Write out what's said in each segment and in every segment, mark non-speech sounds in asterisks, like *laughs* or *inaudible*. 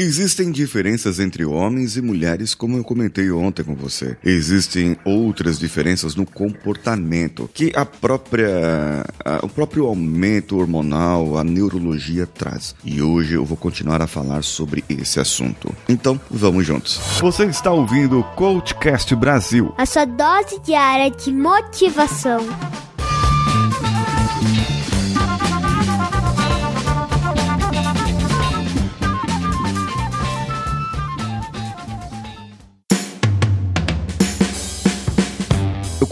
Existem diferenças entre homens e mulheres, como eu comentei ontem com você. Existem outras diferenças no comportamento que a própria a, o próprio aumento hormonal, a neurologia traz. E hoje eu vou continuar a falar sobre esse assunto. Então, vamos juntos. Você está ouvindo o Coachcast Brasil. A sua dose diária de motivação.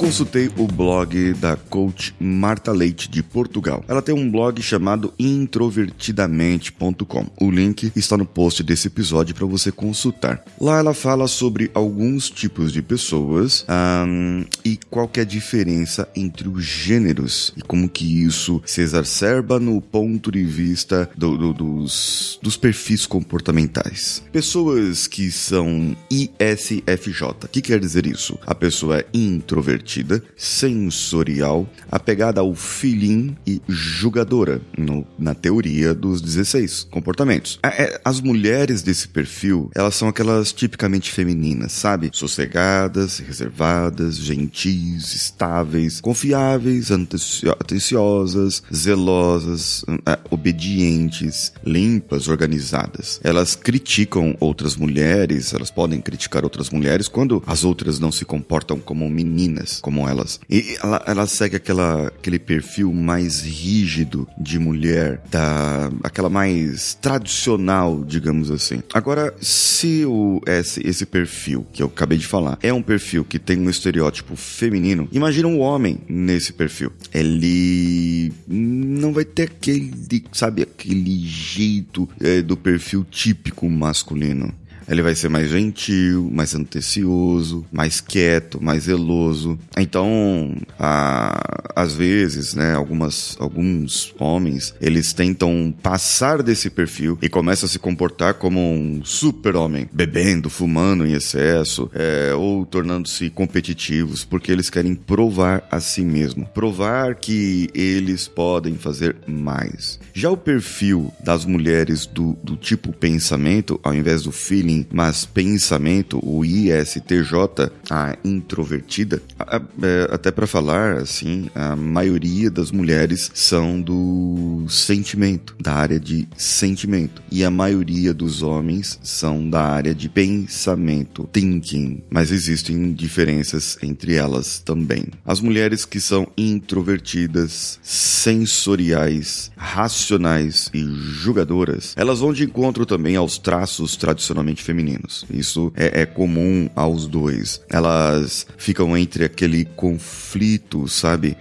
Consultei o blog da coach Marta Leite de Portugal. Ela tem um blog chamado introvertidamente.com. O link está no post desse episódio para você consultar. Lá ela fala sobre alguns tipos de pessoas um, e qual é a diferença entre os gêneros e como que isso se exacerba no ponto de vista do, do, dos, dos perfis comportamentais. Pessoas que são ISFJ. O que quer dizer isso? A pessoa é introvertida sensorial, apegada ao feeling e julgadora, no, na teoria dos 16 comportamentos. É, as mulheres desse perfil, elas são aquelas tipicamente femininas, sabe? Sossegadas, reservadas, gentis, estáveis, confiáveis, atenciosas, zelosas, é, obedientes, limpas, organizadas. Elas criticam outras mulheres, elas podem criticar outras mulheres quando as outras não se comportam como meninas, como elas. E ela, ela segue aquela, aquele perfil mais rígido de mulher, da, aquela mais tradicional, digamos assim. Agora, se o, esse, esse perfil que eu acabei de falar é um perfil que tem um estereótipo feminino, imagina um homem nesse perfil. Ele não vai ter aquele, sabe, aquele jeito é, do perfil típico masculino. Ele vai ser mais gentil, mais antecioso, mais quieto, mais zeloso. Então, a, às vezes, né, algumas, alguns homens, eles tentam passar desse perfil e começam a se comportar como um super-homem, bebendo, fumando em excesso, é, ou tornando-se competitivos, porque eles querem provar a si mesmo, provar que eles podem fazer mais. Já o perfil das mulheres do, do tipo pensamento, ao invés do feeling, mas pensamento, o ISTJ, a introvertida, é, até para falar assim, a maioria das mulheres são do sentimento, da área de sentimento, e a maioria dos homens são da área de pensamento, thinking, mas existem diferenças entre elas também. As mulheres que são introvertidas, sensoriais, racionais e julgadoras, elas vão de encontro também aos traços tradicionalmente femininos. Isso é, é comum aos dois. Elas ficam entre aquele conflito, sabe?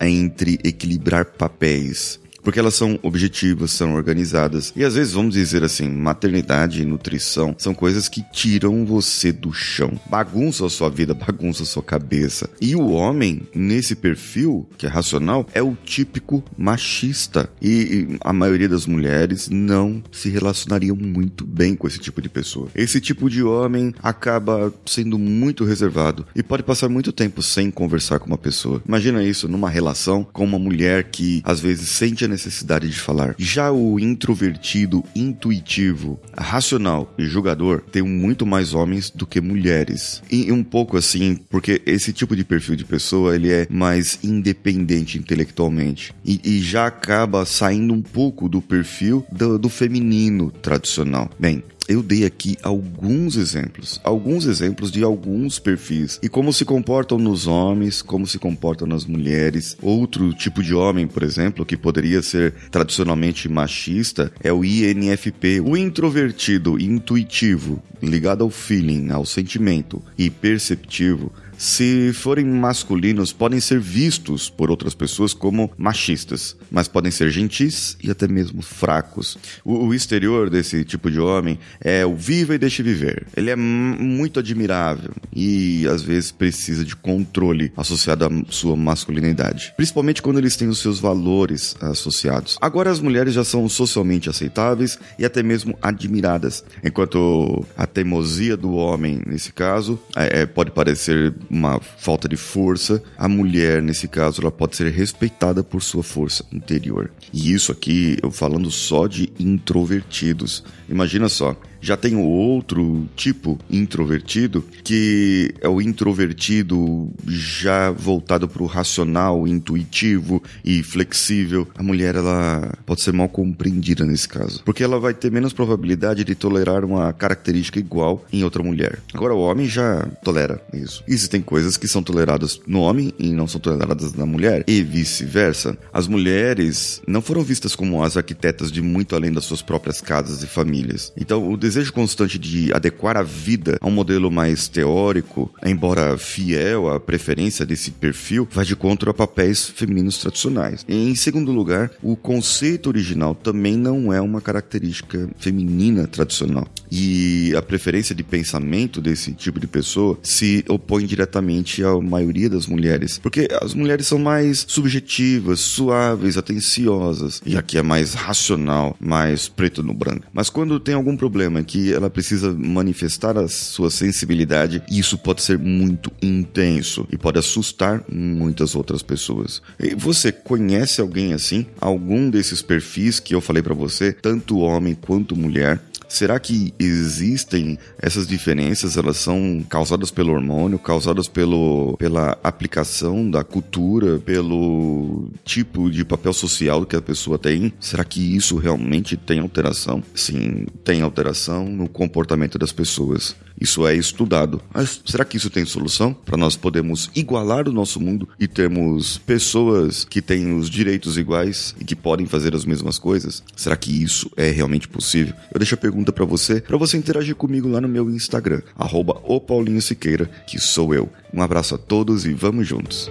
Entre equilibrar papéis porque elas são objetivas, são organizadas. E às vezes, vamos dizer assim, maternidade e nutrição são coisas que tiram você do chão, bagunçam a sua vida, *laughs* bagunçam a sua cabeça. E o homem, nesse perfil, que é racional, é o típico machista. E a maioria das mulheres não se relacionariam muito bem com esse tipo de pessoa. Esse tipo de homem acaba sendo muito reservado e pode passar muito tempo sem conversar com uma pessoa. Imagina isso numa relação com uma mulher que às vezes sente a necessidade de falar. Já o introvertido, intuitivo, racional e julgador tem muito mais homens do que mulheres. E um pouco assim, porque esse tipo de perfil de pessoa ele é mais independente intelectualmente e, e já acaba saindo um pouco do perfil do, do feminino tradicional. Bem, eu dei aqui alguns exemplos, alguns exemplos de alguns perfis e como se comportam nos homens, como se comportam nas mulheres. Outro tipo de homem, por exemplo, que poderia ser tradicionalmente machista, é o INFP, o introvertido, intuitivo, ligado ao feeling, ao sentimento e perceptivo se forem masculinos, podem ser vistos por outras pessoas como machistas, mas podem ser gentis e até mesmo fracos. O, o exterior desse tipo de homem é o viva e deixe viver. Ele é muito admirável e às vezes precisa de controle associado à sua masculinidade, principalmente quando eles têm os seus valores associados. Agora as mulheres já são socialmente aceitáveis e até mesmo admiradas, enquanto a teimosia do homem, nesse caso, é, é pode parecer uma falta de força, a mulher, nesse caso, ela pode ser respeitada por sua força interior. E isso aqui, eu falando só de introvertidos. Imagina só, Já tem o outro tipo introvertido, que é o introvertido já voltado para o racional, intuitivo e flexível. A mulher ela pode ser mal compreendida nesse caso, porque ela vai ter menos probabilidade de tolerar uma característica igual em outra mulher. Agora o homem já tolera isso. Existem coisas que são toleradas no homem e não são toleradas na mulher e vice-versa. As mulheres não foram vistas como as arquitetas de muito além das suas próprias casas e famílias. Então, o desejo constante de adequar a vida a um modelo mais teórico, embora fiel à preferência desse perfil, vai de contra a papéis femininos tradicionais. Em segundo lugar, o conceito original também não é uma característica feminina tradicional. E a preferência de pensamento desse tipo de pessoa se opõe diretamente à maioria das mulheres, porque as mulheres são mais subjetivas, suaves, atenciosas, e aqui é mais racional, mais preto no branco. Mas quando tem algum problema que ela precisa manifestar a sua sensibilidade, isso pode ser muito intenso e pode assustar muitas outras pessoas. E você conhece alguém assim? Algum desses perfis que eu falei para você, tanto homem quanto mulher? Será que existem essas diferenças? Elas são causadas pelo hormônio, causadas pelo, pela aplicação da cultura, pelo tipo de papel social que a pessoa tem? Será que isso realmente tem alteração? Sim, tem alteração no comportamento das pessoas. Isso é estudado. Mas será que isso tem solução para nós podermos igualar o nosso mundo e termos pessoas que têm os direitos iguais e que podem fazer as mesmas coisas? Será que isso é realmente possível? Eu deixo a pergunta para você, para você interagir comigo lá no meu Instagram, arroba que sou eu. Um abraço a todos e vamos juntos.